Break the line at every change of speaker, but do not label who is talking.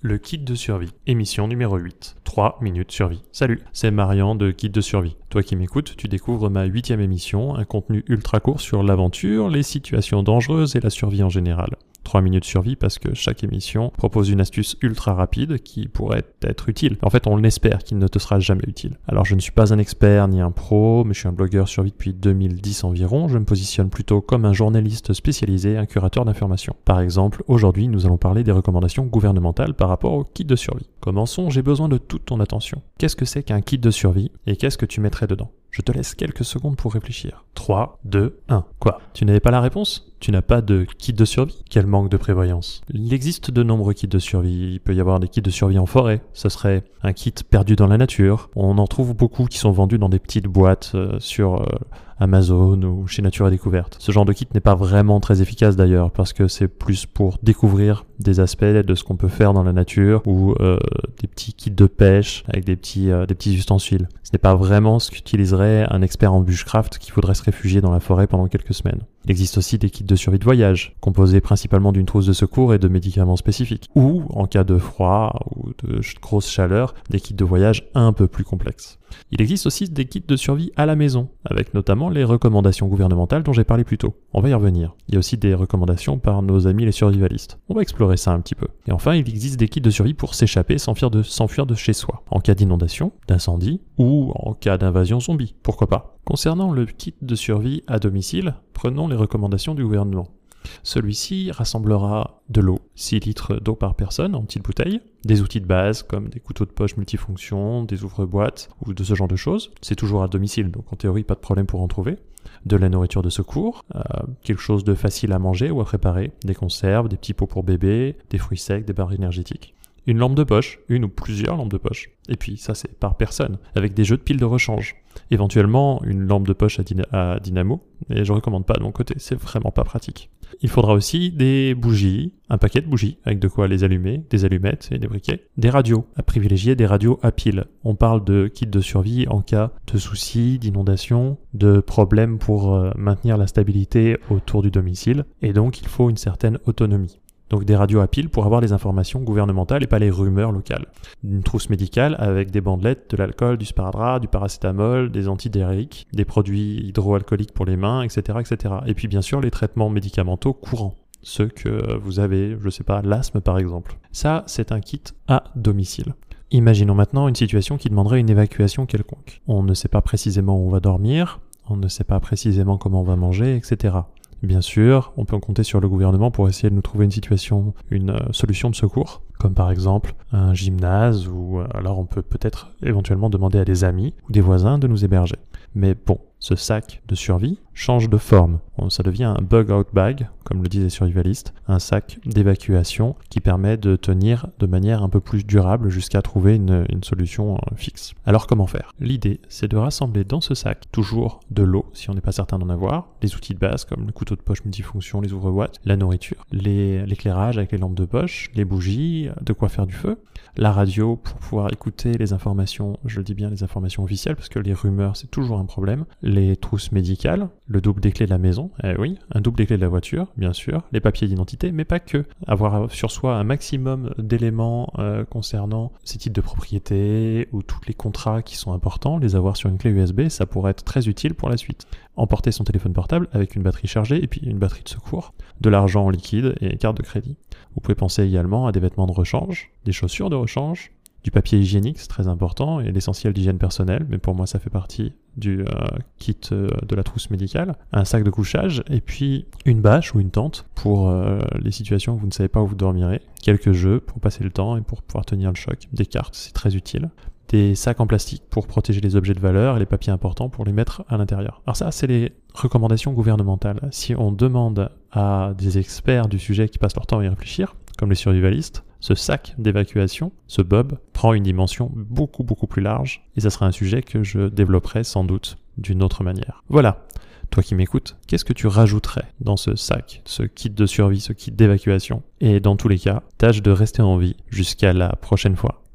Le kit de survie, émission numéro 8. 3 minutes survie. Salut, c'est Marian de Kit de survie. Toi qui m'écoutes, tu découvres ma huitième émission, un contenu ultra court sur l'aventure, les situations dangereuses et la survie en général. 3 minutes survie parce que chaque émission propose une astuce ultra rapide qui pourrait être utile. En fait, on l'espère qu'il ne te sera jamais utile. Alors, je ne suis pas un expert ni un pro, mais je suis un blogueur survie depuis 2010 environ. Je me positionne plutôt comme un journaliste spécialisé, un curateur d'informations. Par exemple, aujourd'hui, nous allons parler des recommandations gouvernementales par rapport au kit de survie. Commençons, j'ai besoin de toute ton attention. Qu'est-ce que c'est qu'un kit de survie et qu'est-ce que tu mettrais dedans? Je te laisse quelques secondes pour réfléchir. 3, 2, 1. Quoi? Tu n'avais pas la réponse? Tu n'as pas de kit de survie? Quel manque de prévoyance. Il existe de nombreux kits de survie. Il peut y avoir des kits de survie en forêt. Ce serait un kit perdu dans la nature. On en trouve beaucoup qui sont vendus dans des petites boîtes euh, sur... Euh, Amazon ou chez Nature et Découverte. Ce genre de kit n'est pas vraiment très efficace d'ailleurs parce que c'est plus pour découvrir des aspects de ce qu'on peut faire dans la nature ou euh, des petits kits de pêche avec des petits, euh, des petits ustensiles. Ce n'est pas vraiment ce qu'utiliserait un expert en bushcraft qui voudrait se réfugier dans la forêt pendant quelques semaines. Il existe aussi des kits de survie de voyage, composés principalement d'une trousse de secours et de médicaments spécifiques. Ou, en cas de froid ou de grosse chaleur, des kits de voyage un peu plus complexes. Il existe aussi des kits de survie à la maison, avec notamment les recommandations gouvernementales dont j'ai parlé plus tôt. On va y revenir. Il y a aussi des recommandations par nos amis les survivalistes. On va explorer ça un petit peu. Et enfin, il existe des kits de survie pour s'échapper, s'enfuir de, de chez soi, en cas d'inondation, d'incendie ou en cas d'invasion zombie. Pourquoi pas? Concernant le kit de survie à domicile, prenons les recommandations du gouvernement. Celui-ci rassemblera de l'eau, 6 litres d'eau par personne en petites bouteilles, des outils de base comme des couteaux de poche multifonctions, des ouvre-boîtes ou de ce genre de choses. C'est toujours à domicile, donc en théorie pas de problème pour en trouver. De la nourriture de secours, euh, quelque chose de facile à manger ou à préparer, des conserves, des petits pots pour bébé, des fruits secs, des barres énergétiques une lampe de poche, une ou plusieurs lampes de poche. Et puis ça c'est par personne, avec des jeux de piles de rechange. Éventuellement une lampe de poche à, dynamo, et je recommande pas de mon côté, c'est vraiment pas pratique. Il faudra aussi des bougies, un paquet de bougies avec de quoi les allumer, des allumettes et des briquets, des radios, à privilégier des radios à piles. On parle de kit de survie en cas de soucis, d'inondation, de problèmes pour euh, maintenir la stabilité autour du domicile, et donc il faut une certaine autonomie donc des radios à pile pour avoir les informations gouvernementales et pas les rumeurs locales. Une trousse médicale avec des bandelettes, de l'alcool, du sparadrap, du paracétamol, des antidéréiques, des produits hydroalcooliques pour les mains, etc., etc. Et puis bien sûr les traitements médicamenteux courants ceux que vous avez, je sais pas, l'asthme par exemple. Ça, c'est un kit à domicile. Imaginons maintenant une situation qui demanderait une évacuation quelconque. On ne sait pas précisément où on va dormir, on ne sait pas précisément comment on va manger, etc. Bien sûr, on peut compter sur le gouvernement pour essayer de nous trouver une situation, une euh, solution de secours, comme par exemple un gymnase, ou euh, alors on peut peut-être éventuellement demander à des amis ou des voisins de nous héberger. Mais bon, ce sac de survie change de forme. Ça devient un bug-out bag, comme le disaient les survivalistes, un sac d'évacuation qui permet de tenir de manière un peu plus durable jusqu'à trouver une, solution euh, fixe. Alors comment faire? L'idée, c'est de rassembler dans ce sac toujours de l'eau, si on n'est pas certain d'en avoir, les outils de base comme le couteau de poche multifonction, les ouvre-boîtes, la nourriture, l'éclairage avec les lampes de poche, les bougies, de quoi faire du feu, la radio pour pouvoir écouter les informations, je le dis bien les informations officielles parce que les rumeurs c'est toujours problème, les trousses médicales, le double des clés de la maison, eh oui, un double des clés de la voiture, bien sûr, les papiers d'identité, mais pas que. Avoir sur soi un maximum d'éléments euh, concernant ces titres de propriété ou tous les contrats qui sont importants, les avoir sur une clé USB, ça pourrait être très utile pour la suite. Emporter son téléphone portable avec une batterie chargée et puis une batterie de secours, de l'argent en liquide et carte de crédit. Vous pouvez penser également à des vêtements de rechange, des chaussures de rechange, du papier hygiénique, c'est très important, et l'essentiel d'hygiène personnelle, mais pour moi ça fait partie du euh, kit euh, de la trousse médicale, un sac de couchage, et puis une bâche ou une tente pour euh, les situations où vous ne savez pas où vous dormirez, quelques jeux pour passer le temps et pour pouvoir tenir le choc, des cartes, c'est très utile, des sacs en plastique pour protéger les objets de valeur et les papiers importants pour les mettre à l'intérieur. Alors ça, c'est les recommandations gouvernementales. Si on demande à des experts du sujet qui passent leur temps à y réfléchir, comme les survivalistes, ce sac d'évacuation, ce bob, prend une dimension beaucoup beaucoup plus large et ça sera un sujet que je développerai sans doute d'une autre manière. Voilà. Toi qui m'écoutes, qu'est-ce que tu rajouterais dans ce sac, ce kit de survie, ce kit d'évacuation Et dans tous les cas, tâche de rester en vie jusqu'à la prochaine fois?